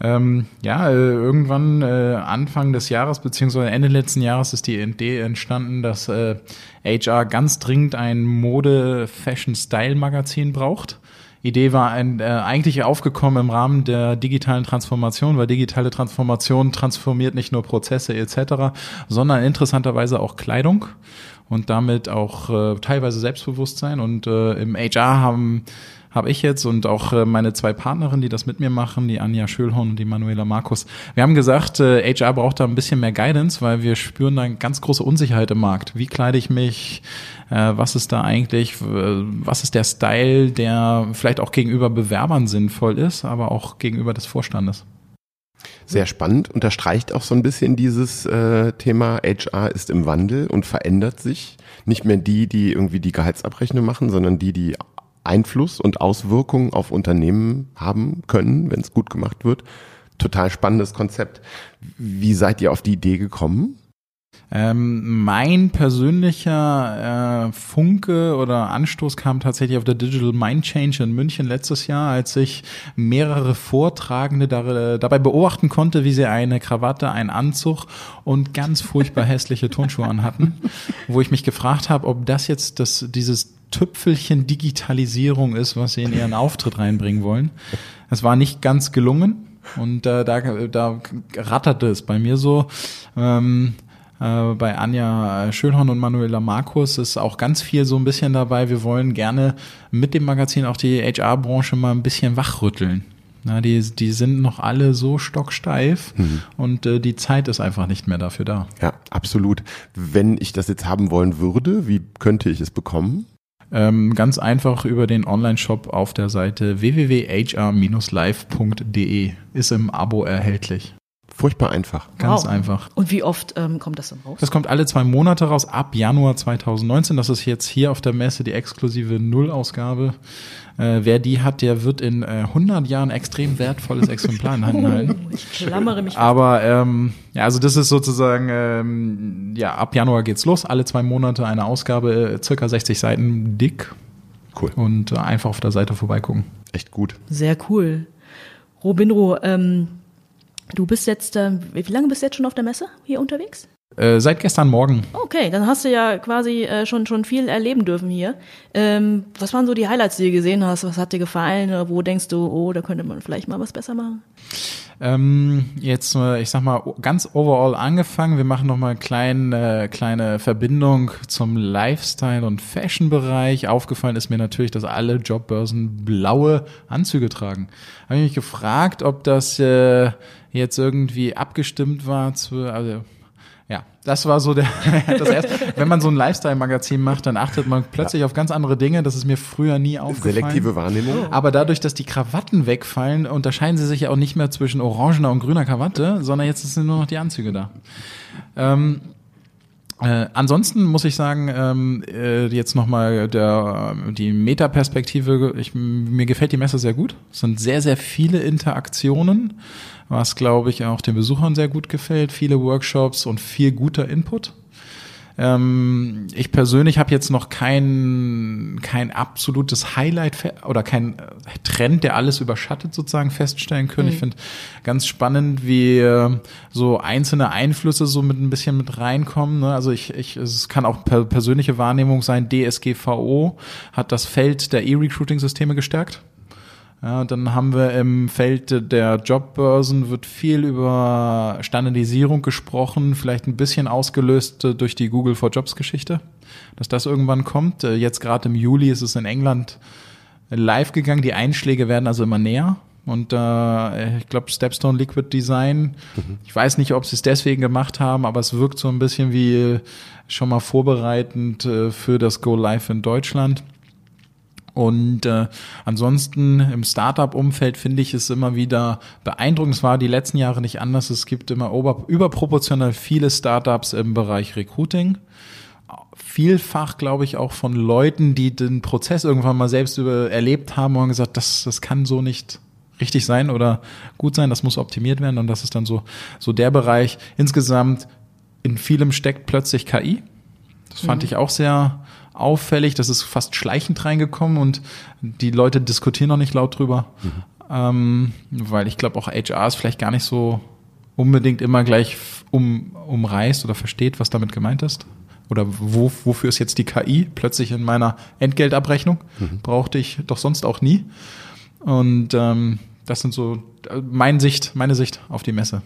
Ähm, ja, äh, irgendwann äh, Anfang des Jahres beziehungsweise Ende letzten Jahres ist die Idee entstanden, dass äh, HR ganz dringend ein Mode-Fashion-Style-Magazin braucht. Idee war ein, äh, eigentlich aufgekommen im Rahmen der digitalen Transformation, weil digitale Transformation transformiert nicht nur Prozesse etc., sondern interessanterweise auch Kleidung und damit auch äh, teilweise Selbstbewusstsein. Und äh, im HR haben habe ich jetzt und auch äh, meine zwei Partnerinnen, die das mit mir machen, die Anja Schölhorn und die Manuela Markus. Wir haben gesagt, äh, HR braucht da ein bisschen mehr Guidance, weil wir spüren da eine ganz große Unsicherheit im Markt. Wie kleide ich mich? Äh, was ist da eigentlich? Was ist der Style, der vielleicht auch gegenüber Bewerbern sinnvoll ist, aber auch gegenüber des Vorstandes? Sehr spannend, unterstreicht auch so ein bisschen dieses äh, Thema, HR ist im Wandel und verändert sich. Nicht mehr die, die irgendwie die Gehaltsabrechnung machen, sondern die, die Einfluss und Auswirkungen auf Unternehmen haben können, wenn es gut gemacht wird. Total spannendes Konzept. Wie seid ihr auf die Idee gekommen? Ähm, mein persönlicher äh, Funke oder Anstoß kam tatsächlich auf der Digital Mind Change in München letztes Jahr, als ich mehrere Vortragende da, dabei beobachten konnte, wie sie eine Krawatte, einen Anzug und ganz furchtbar hässliche Turnschuhe anhatten, wo ich mich gefragt habe, ob das jetzt das, dieses Tüpfelchen Digitalisierung ist, was sie in ihren Auftritt reinbringen wollen. Es war nicht ganz gelungen und äh, da, da ratterte es bei mir so. Ähm, äh, bei Anja Schönhorn und Manuela Markus ist auch ganz viel so ein bisschen dabei. Wir wollen gerne mit dem Magazin auch die HR-Branche mal ein bisschen wachrütteln. Na, die, die sind noch alle so stocksteif mhm. und äh, die Zeit ist einfach nicht mehr dafür da. Ja, absolut. Wenn ich das jetzt haben wollen würde, wie könnte ich es bekommen? Ähm, ganz einfach über den Online-Shop auf der Seite www.hr-live.de ist im Abo erhältlich. Furchtbar einfach. Ganz wow. einfach. Und wie oft ähm, kommt das dann raus? Das kommt alle zwei Monate raus, ab Januar 2019. Das ist jetzt hier auf der Messe die exklusive Nullausgabe. Äh, wer die hat, der wird in äh, 100 Jahren extrem wertvolles Exemplar in Händen halten. ich klammere mich. Aber ähm, ja, also das ist sozusagen, ähm, ja, ab Januar geht's los. Alle zwei Monate eine Ausgabe, äh, circa 60 Seiten dick. Cool. Und äh, einfach auf der Seite vorbeigucken. Echt gut. Sehr cool. Robinro, ähm, Du bist jetzt, äh, wie lange bist du jetzt schon auf der Messe hier unterwegs? Äh, seit gestern Morgen. Okay, dann hast du ja quasi äh, schon, schon viel erleben dürfen hier. Ähm, was waren so die Highlights, die du gesehen hast? Was hat dir gefallen? Wo denkst du, oh, da könnte man vielleicht mal was besser machen? Ähm, jetzt, äh, ich sag mal, ganz overall angefangen. Wir machen nochmal eine kleine, äh, kleine Verbindung zum Lifestyle- und Fashion-Bereich. Aufgefallen ist mir natürlich, dass alle Jobbörsen blaue Anzüge tragen. Habe ich mich gefragt, ob das äh, jetzt irgendwie abgestimmt war zu, also ja, das war so der, das erste. Wenn man so ein Lifestyle-Magazin macht, dann achtet man plötzlich ja. auf ganz andere Dinge. Das ist mir früher nie aufgefallen. Selektive Wahrnehmung. Aber dadurch, dass die Krawatten wegfallen, unterscheiden sie sich ja auch nicht mehr zwischen orangener und grüner Krawatte, sondern jetzt sind nur noch die Anzüge da. Ähm, äh, ansonsten muss ich sagen, ähm, äh, jetzt nochmal die Metaperspektive, ich, mir gefällt die Messe sehr gut. Es sind sehr, sehr viele Interaktionen was, glaube ich, auch den Besuchern sehr gut gefällt. Viele Workshops und viel guter Input. Ähm, ich persönlich habe jetzt noch kein, kein absolutes Highlight oder kein äh, Trend, der alles überschattet, sozusagen feststellen können. Mhm. Ich finde ganz spannend, wie äh, so einzelne Einflüsse so mit ein bisschen mit reinkommen. Ne? Also ich, ich, es kann auch per persönliche Wahrnehmung sein. DSGVO hat das Feld der E-Recruiting-Systeme gestärkt. Ja, dann haben wir im Feld der Jobbörsen wird viel über Standardisierung gesprochen, vielleicht ein bisschen ausgelöst äh, durch die Google for Jobs Geschichte, dass das irgendwann kommt. Äh, jetzt gerade im Juli ist es in England live gegangen. Die Einschläge werden also immer näher. und äh, ich glaube Stepstone Liquid Design. Mhm. Ich weiß nicht, ob sie es deswegen gemacht haben, aber es wirkt so ein bisschen wie schon mal vorbereitend äh, für das Go Live in Deutschland. Und äh, ansonsten im Startup-Umfeld finde ich es immer wieder beeindruckend. Es war die letzten Jahre nicht anders. Es gibt immer über, überproportional viele Startups im Bereich Recruiting. Vielfach, glaube ich, auch von Leuten, die den Prozess irgendwann mal selbst über, erlebt haben und gesagt, das, das kann so nicht richtig sein oder gut sein, das muss optimiert werden und das ist dann so, so der Bereich. Insgesamt in vielem steckt plötzlich KI. Das fand mhm. ich auch sehr auffällig. Das ist fast schleichend reingekommen und die Leute diskutieren noch nicht laut drüber. Mhm. Ähm, weil ich glaube auch HR ist vielleicht gar nicht so unbedingt immer gleich um, umreißt oder versteht, was damit gemeint ist. Oder wo, wofür ist jetzt die KI plötzlich in meiner Entgeltabrechnung? Mhm. Brauchte ich doch sonst auch nie. Und ähm, das sind so äh, meine Sicht, meine Sicht auf die Messe.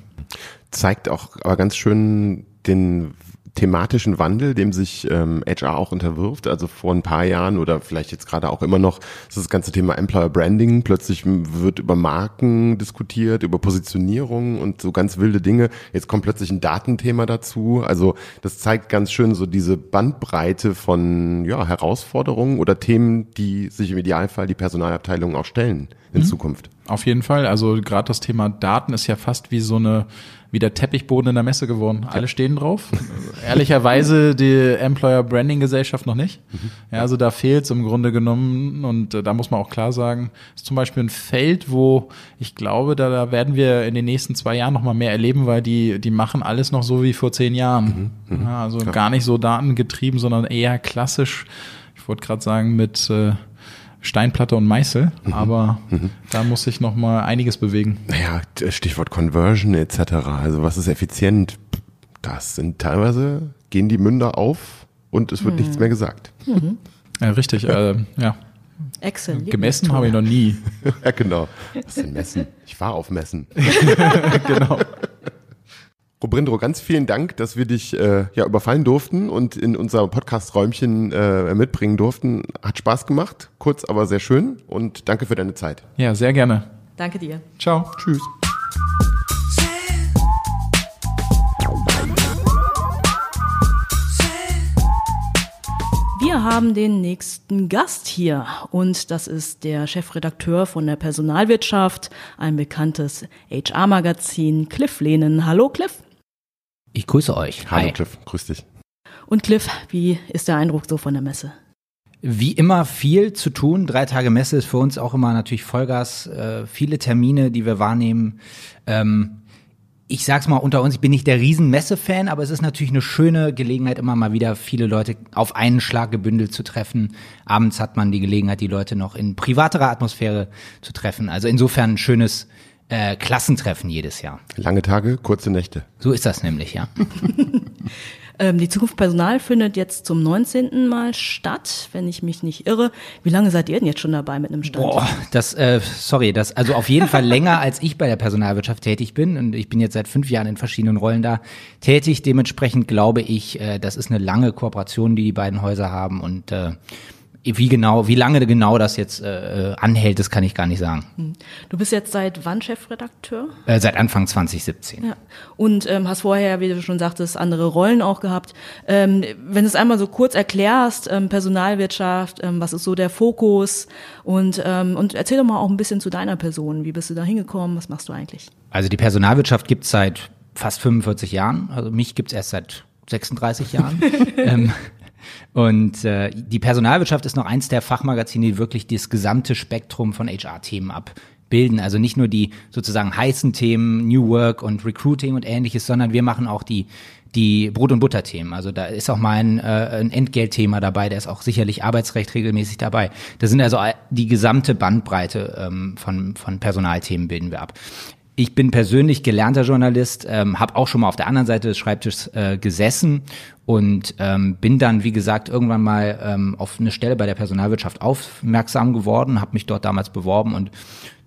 Zeigt auch aber ganz schön den thematischen Wandel, dem sich ähm, HR auch unterwirft. Also vor ein paar Jahren oder vielleicht jetzt gerade auch immer noch ist das ganze Thema Employer Branding. Plötzlich wird über Marken diskutiert, über Positionierung und so ganz wilde Dinge. Jetzt kommt plötzlich ein Datenthema dazu. Also das zeigt ganz schön so diese Bandbreite von ja, Herausforderungen oder Themen, die sich im Idealfall die Personalabteilungen auch stellen in mhm. Zukunft. Auf jeden Fall. Also gerade das Thema Daten ist ja fast wie so eine wie der Teppichboden in der Messe geworden. Alle stehen drauf. Ehrlicherweise die Employer Branding Gesellschaft noch nicht. Mhm. Ja, also da fehlt es im Grunde genommen und äh, da muss man auch klar sagen, ist zum Beispiel ein Feld, wo ich glaube, da, da werden wir in den nächsten zwei Jahren noch mal mehr erleben, weil die die machen alles noch so wie vor zehn Jahren. Mhm. Mhm. Ja, also Klar. gar nicht so datengetrieben, sondern eher klassisch. Ich wollte gerade sagen mit äh, Steinplatte und Meißel, mhm. aber mhm. da muss sich noch mal einiges bewegen. Naja, Stichwort Conversion etc. Also was ist effizient? Das sind teilweise gehen die Münder auf und es wird mhm. nichts mehr gesagt. Mhm. Ja, richtig. Äh, ja. Excel. Gemessen habe ich noch nie. ja, genau. Was ist denn Messen? Ich war auf Messen. genau. Robrindro, ganz vielen Dank, dass wir dich äh, ja überfallen durften und in unser Podcast-Räumchen äh, mitbringen durften. Hat Spaß gemacht, kurz, aber sehr schön und danke für deine Zeit. Ja, sehr gerne. Danke dir. Ciao. Tschüss. Wir haben den nächsten Gast hier und das ist der Chefredakteur von der Personalwirtschaft, ein bekanntes HR-Magazin, Cliff Lehnen. Hallo Cliff. Ich grüße euch. Hallo Hi. Cliff, grüß dich. Und Cliff, wie ist der Eindruck so von der Messe? Wie immer viel zu tun. Drei Tage Messe ist für uns auch immer natürlich Vollgas. Äh, viele Termine, die wir wahrnehmen. Ähm, ich sag's mal unter uns, ich bin nicht der riesen Messe-Fan, aber es ist natürlich eine schöne Gelegenheit, immer mal wieder viele Leute auf einen Schlag gebündelt zu treffen. Abends hat man die Gelegenheit, die Leute noch in privaterer Atmosphäre zu treffen. Also insofern ein schönes äh, Klassentreffen jedes Jahr. Lange Tage, kurze Nächte. So ist das nämlich, ja. ähm, die Zukunft Personal findet jetzt zum 19. Mal statt, wenn ich mich nicht irre. Wie lange seid ihr denn jetzt schon dabei mit einem Stand? Boah, das, äh, sorry, das, also auf jeden Fall länger, als ich bei der Personalwirtschaft tätig bin. Und ich bin jetzt seit fünf Jahren in verschiedenen Rollen da tätig. Dementsprechend glaube ich, äh, das ist eine lange Kooperation, die die beiden Häuser haben. Und äh, wie genau, wie lange genau das jetzt äh, anhält, das kann ich gar nicht sagen. Hm. Du bist jetzt seit wann Chefredakteur? Äh, seit Anfang 2017. Ja. Und ähm, hast vorher, wie du schon sagtest, andere Rollen auch gehabt. Ähm, wenn du es einmal so kurz erklärst, ähm, Personalwirtschaft, ähm, was ist so der Fokus und, ähm, und erzähl doch mal auch ein bisschen zu deiner Person. Wie bist du da hingekommen? Was machst du eigentlich? Also die Personalwirtschaft gibt's seit fast 45 Jahren. Also mich gibt's erst seit 36 Jahren. ähm, und äh, die Personalwirtschaft ist noch eins der Fachmagazine, die wirklich das gesamte Spektrum von HR-Themen abbilden. Also nicht nur die sozusagen heißen Themen, New Work und Recruiting und ähnliches, sondern wir machen auch die die Brot- und Butter-Themen. Also da ist auch mal ein, äh, ein Entgeltthema dabei, da ist auch sicherlich Arbeitsrecht regelmäßig dabei. Das sind also die gesamte Bandbreite ähm, von, von Personalthemen bilden wir ab. Ich bin persönlich gelernter Journalist, ähm, habe auch schon mal auf der anderen Seite des Schreibtischs äh, gesessen und ähm, bin dann, wie gesagt, irgendwann mal ähm, auf eine Stelle bei der Personalwirtschaft aufmerksam geworden, habe mich dort damals beworben und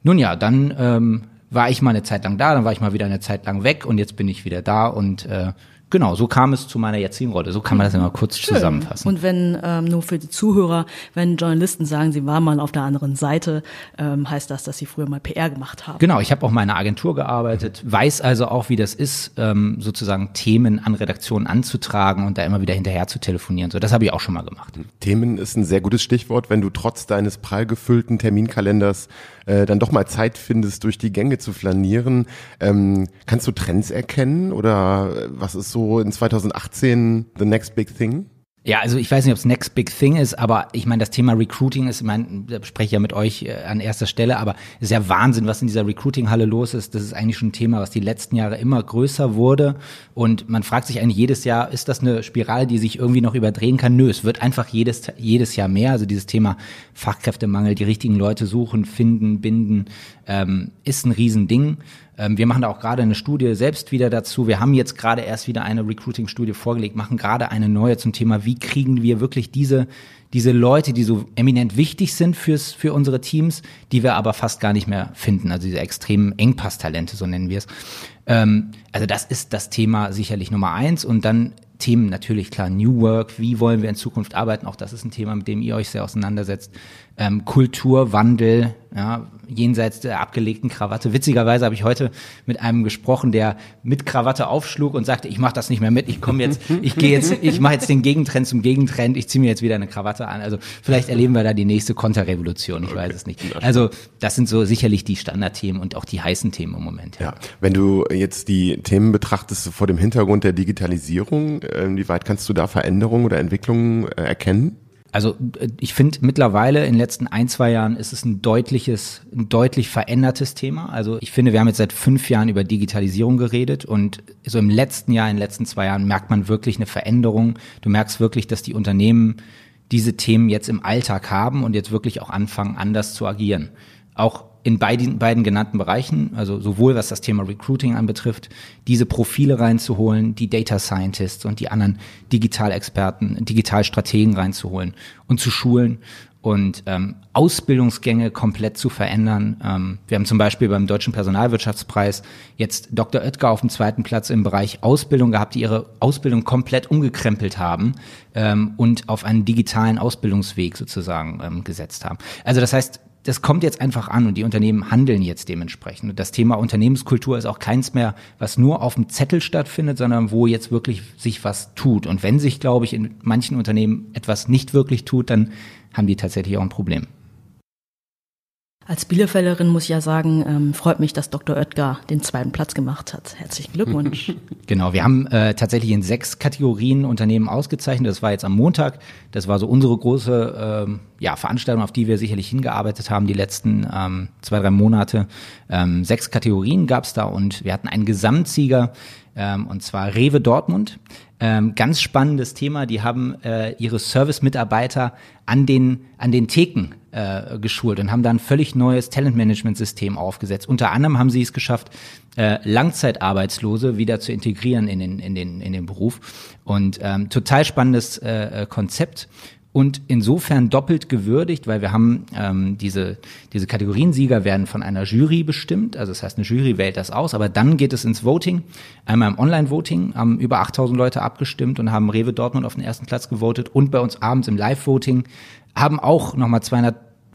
nun ja, dann ähm, war ich mal eine Zeit lang da, dann war ich mal wieder eine Zeit lang weg und jetzt bin ich wieder da und äh, Genau, so kam es zu meiner jetzigen Rolle. So kann man das immer kurz Schön. zusammenfassen. Und wenn, ähm, nur für die Zuhörer, wenn Journalisten sagen, sie waren mal auf der anderen Seite, ähm, heißt das, dass sie früher mal PR gemacht haben. Genau, ich habe auch mal in einer Agentur gearbeitet, weiß also auch, wie das ist, ähm, sozusagen Themen an Redaktionen anzutragen und da immer wieder hinterher zu telefonieren. So, das habe ich auch schon mal gemacht. Themen ist ein sehr gutes Stichwort, wenn du trotz deines prall gefüllten Terminkalenders äh, dann doch mal Zeit findest, durch die Gänge zu flanieren. Ähm, kannst du Trends erkennen oder äh, was ist so in 2018 the next big thing? Ja, also ich weiß nicht, ob es Next Big Thing ist, aber ich meine, das Thema Recruiting ist, ich meine, da spreche ich ja mit euch äh, an erster Stelle, aber es ist ja Wahnsinn, was in dieser Recruiting-Halle los ist. Das ist eigentlich schon ein Thema, was die letzten Jahre immer größer wurde. Und man fragt sich eigentlich jedes Jahr, ist das eine Spirale, die sich irgendwie noch überdrehen kann? Nö, es wird einfach jedes, jedes Jahr mehr. Also dieses Thema Fachkräftemangel, die richtigen Leute suchen, finden, binden, ähm, ist ein Riesending. Ähm, wir machen da auch gerade eine Studie selbst wieder dazu. Wir haben jetzt gerade erst wieder eine Recruiting-Studie vorgelegt, machen gerade eine neue zum Thema, wie kriegen wir wirklich diese, diese Leute, die so eminent wichtig sind fürs, für unsere Teams, die wir aber fast gar nicht mehr finden. Also diese extremen Engpass-Talente, so nennen wir es. Ähm, also das ist das Thema sicherlich Nummer eins. Und dann Themen natürlich klar, New Work, wie wollen wir in Zukunft arbeiten, auch das ist ein Thema, mit dem ihr euch sehr auseinandersetzt. Ähm, Kulturwandel, ja, jenseits der abgelegten Krawatte. Witzigerweise habe ich heute mit einem gesprochen, der mit Krawatte aufschlug und sagte, ich mache das nicht mehr mit, ich komme jetzt, ich gehe jetzt, ich mache jetzt den Gegentrend zum Gegentrend, ich ziehe mir jetzt wieder eine Krawatte an. Also vielleicht erleben wir da die nächste Konterrevolution, ich okay. weiß es nicht. Also das sind so sicherlich die Standardthemen und auch die heißen Themen im Moment. Ja, wenn du jetzt die Themen betrachtest vor dem Hintergrund der Digitalisierung, äh, wie weit kannst du da Veränderungen oder Entwicklungen äh, erkennen? Also äh, ich finde mittlerweile in den letzten ein, zwei Jahren ist es ein deutliches, ein deutlich verändertes Thema. Also ich finde, wir haben jetzt seit fünf Jahren über Digitalisierung geredet und so im letzten Jahr, in den letzten zwei Jahren merkt man wirklich eine Veränderung. Du merkst wirklich, dass die Unternehmen diese Themen jetzt im Alltag haben und jetzt wirklich auch anfangen, anders zu agieren. Auch in beiden, beiden genannten Bereichen, also sowohl was das Thema Recruiting anbetrifft, diese Profile reinzuholen, die Data Scientists und die anderen Digitalexperten, Digitalstrategen reinzuholen und zu schulen und ähm, Ausbildungsgänge komplett zu verändern. Ähm, wir haben zum Beispiel beim Deutschen Personalwirtschaftspreis jetzt Dr. Oetker auf dem zweiten Platz im Bereich Ausbildung gehabt, die ihre Ausbildung komplett umgekrempelt haben ähm, und auf einen digitalen Ausbildungsweg sozusagen ähm, gesetzt haben. Also das heißt, das kommt jetzt einfach an und die Unternehmen handeln jetzt dementsprechend. Und das Thema Unternehmenskultur ist auch keins mehr, was nur auf dem Zettel stattfindet, sondern wo jetzt wirklich sich was tut. Und wenn sich, glaube ich, in manchen Unternehmen etwas nicht wirklich tut, dann haben die tatsächlich auch ein Problem. Als Bielefelderin muss ich ja sagen, ähm, freut mich, dass Dr. Oetker den zweiten Platz gemacht hat. Herzlichen Glückwunsch. genau, wir haben äh, tatsächlich in sechs Kategorien Unternehmen ausgezeichnet. Das war jetzt am Montag. Das war so unsere große ähm, ja, Veranstaltung, auf die wir sicherlich hingearbeitet haben die letzten ähm, zwei, drei Monate. Ähm, sechs Kategorien gab es da und wir hatten einen Gesamtsieger ähm, und zwar Rewe Dortmund. Ähm, ganz spannendes Thema. Die haben äh, ihre Service-Mitarbeiter an den, an den Theken äh, geschult und haben da ein völlig neues Talentmanagement-System aufgesetzt. Unter anderem haben sie es geschafft, äh, Langzeitarbeitslose wieder zu integrieren in den, in den, in den Beruf. Und ähm, total spannendes äh, Konzept und insofern doppelt gewürdigt, weil wir haben ähm, diese, diese Kategoriensieger werden von einer Jury bestimmt, also das heißt, eine Jury wählt das aus, aber dann geht es ins Voting. Einmal im Online-Voting haben über 8000 Leute abgestimmt und haben Rewe Dortmund auf den ersten Platz gewotet und bei uns abends im Live-Voting haben auch nochmal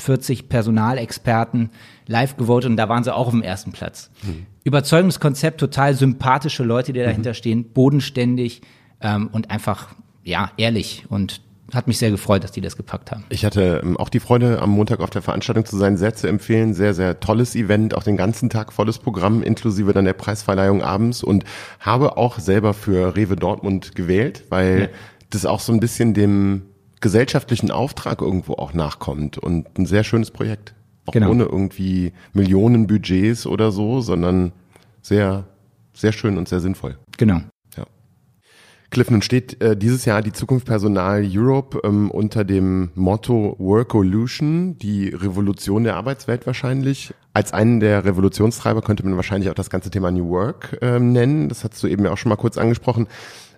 240 Personalexperten live gewotet und da waren sie auch auf dem ersten Platz. Mhm. Überzeugendes Konzept, total sympathische Leute, die dahinter mhm. stehen, bodenständig ähm, und einfach, ja, ehrlich und hat mich sehr gefreut, dass die das gepackt haben. Ich hatte ähm, auch die Freude, am Montag auf der Veranstaltung zu sein, sehr zu empfehlen. Sehr, sehr tolles Event, auch den ganzen Tag volles Programm, inklusive dann der Preisverleihung abends und habe auch selber für Rewe Dortmund gewählt, weil ja. das auch so ein bisschen dem gesellschaftlichen Auftrag irgendwo auch nachkommt und ein sehr schönes Projekt. Auch genau. ohne irgendwie Millionen Budgets oder so, sondern sehr, sehr schön und sehr sinnvoll. Genau. Cliff, nun steht äh, dieses Jahr die Zukunft Personal Europe ähm, unter dem Motto Workolution, die Revolution der Arbeitswelt wahrscheinlich. Als einen der Revolutionstreiber könnte man wahrscheinlich auch das ganze Thema New Work ähm, nennen. Das hast du eben ja auch schon mal kurz angesprochen.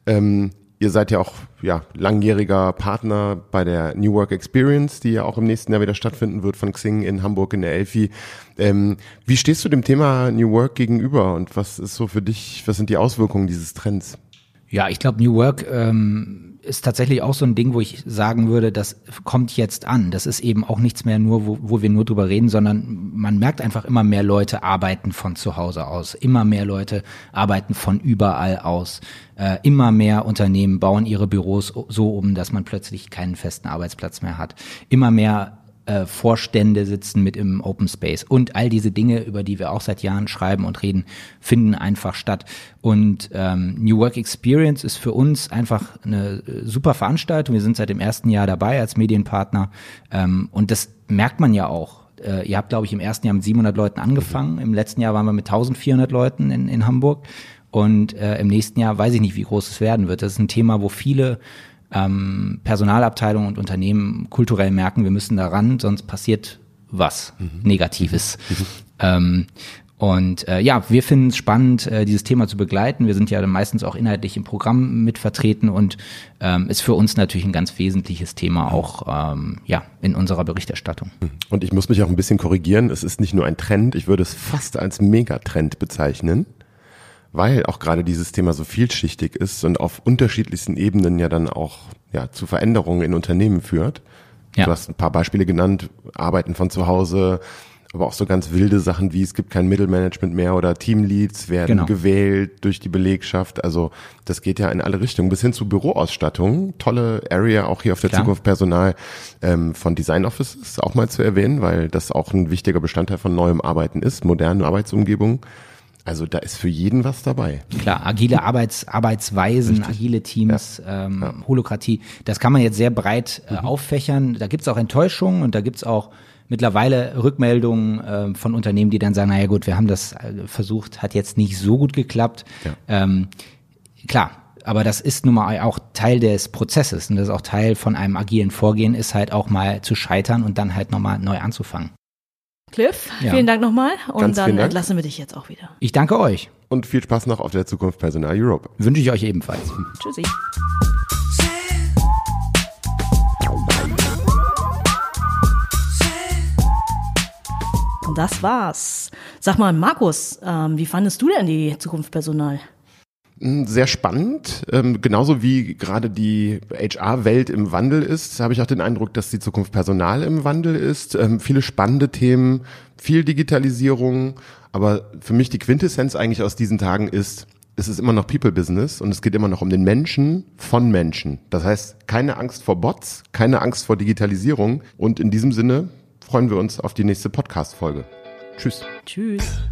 Ähm, ihr seid ja auch ja, langjähriger Partner bei der New Work Experience, die ja auch im nächsten Jahr wieder stattfinden wird von Xing in Hamburg in der Elfi. Ähm, wie stehst du dem Thema New Work gegenüber und was ist so für dich, was sind die Auswirkungen dieses Trends? Ja, ich glaube, New Work ähm, ist tatsächlich auch so ein Ding, wo ich sagen würde, das kommt jetzt an. Das ist eben auch nichts mehr nur, wo, wo wir nur drüber reden, sondern man merkt einfach immer mehr Leute arbeiten von zu Hause aus. Immer mehr Leute arbeiten von überall aus. Äh, immer mehr Unternehmen bauen ihre Büros so um, dass man plötzlich keinen festen Arbeitsplatz mehr hat. Immer mehr äh, Vorstände sitzen mit im Open Space. Und all diese Dinge, über die wir auch seit Jahren schreiben und reden, finden einfach statt. Und ähm, New Work Experience ist für uns einfach eine äh, super Veranstaltung. Wir sind seit dem ersten Jahr dabei als Medienpartner. Ähm, und das merkt man ja auch. Äh, ihr habt, glaube ich, im ersten Jahr mit 700 Leuten angefangen. Im letzten Jahr waren wir mit 1400 Leuten in, in Hamburg. Und äh, im nächsten Jahr weiß ich nicht, wie groß es werden wird. Das ist ein Thema, wo viele ähm, Personalabteilungen und Unternehmen kulturell merken, wir müssen daran, sonst passiert was mhm. Negatives. Mhm. Ähm, und äh, ja, wir finden es spannend, äh, dieses Thema zu begleiten. Wir sind ja meistens auch inhaltlich im Programm mit vertreten und ähm, ist für uns natürlich ein ganz wesentliches Thema auch ähm, ja in unserer Berichterstattung. Mhm. Und ich muss mich auch ein bisschen korrigieren. Es ist nicht nur ein Trend, ich würde es fast als Megatrend bezeichnen weil auch gerade dieses Thema so vielschichtig ist und auf unterschiedlichsten Ebenen ja dann auch ja, zu Veränderungen in Unternehmen führt. Ja. Du hast ein paar Beispiele genannt, Arbeiten von zu Hause, aber auch so ganz wilde Sachen wie es gibt kein Mittelmanagement mehr oder Teamleads werden genau. gewählt durch die Belegschaft. Also das geht ja in alle Richtungen bis hin zu Büroausstattung. Tolle Area auch hier auf der Klar. Zukunft Personal ähm, von Design Offices auch mal zu erwähnen, weil das auch ein wichtiger Bestandteil von neuem Arbeiten ist, modernen Arbeitsumgebungen. Also da ist für jeden was dabei. Klar, agile Arbeits, Arbeitsweisen, Richtig. agile Teams, ja. Ähm, ja. Holokratie, das kann man jetzt sehr breit äh, mhm. auffächern. Da gibt's auch Enttäuschungen und da gibt's auch mittlerweile Rückmeldungen äh, von Unternehmen, die dann sagen, naja gut, wir haben das äh, versucht, hat jetzt nicht so gut geklappt. Ja. Ähm, klar, aber das ist nun mal auch Teil des Prozesses und das ist auch Teil von einem agilen Vorgehen, ist halt auch mal zu scheitern und dann halt nochmal neu anzufangen. Cliff, ja. vielen Dank nochmal und Ganz dann entlassen wir dich jetzt auch wieder. Ich danke euch. Und viel Spaß noch auf der Zukunft Personal Europe. Wünsche ich euch ebenfalls. Tschüssi. Das war's. Sag mal, Markus, ähm, wie fandest du denn die Zukunft Personal? Hm, sehr spannend. Ähm, genauso wie gerade die HR-Welt im Wandel ist, habe ich auch den Eindruck, dass die Zukunft Personal im Wandel ist. Ähm, viele spannende Themen, viel Digitalisierung. Aber für mich die Quintessenz eigentlich aus diesen Tagen ist, es ist immer noch People-Business und es geht immer noch um den Menschen von Menschen. Das heißt, keine Angst vor Bots, keine Angst vor Digitalisierung. Und in diesem Sinne freuen wir uns auf die nächste Podcast-Folge. Tschüss. Tschüss.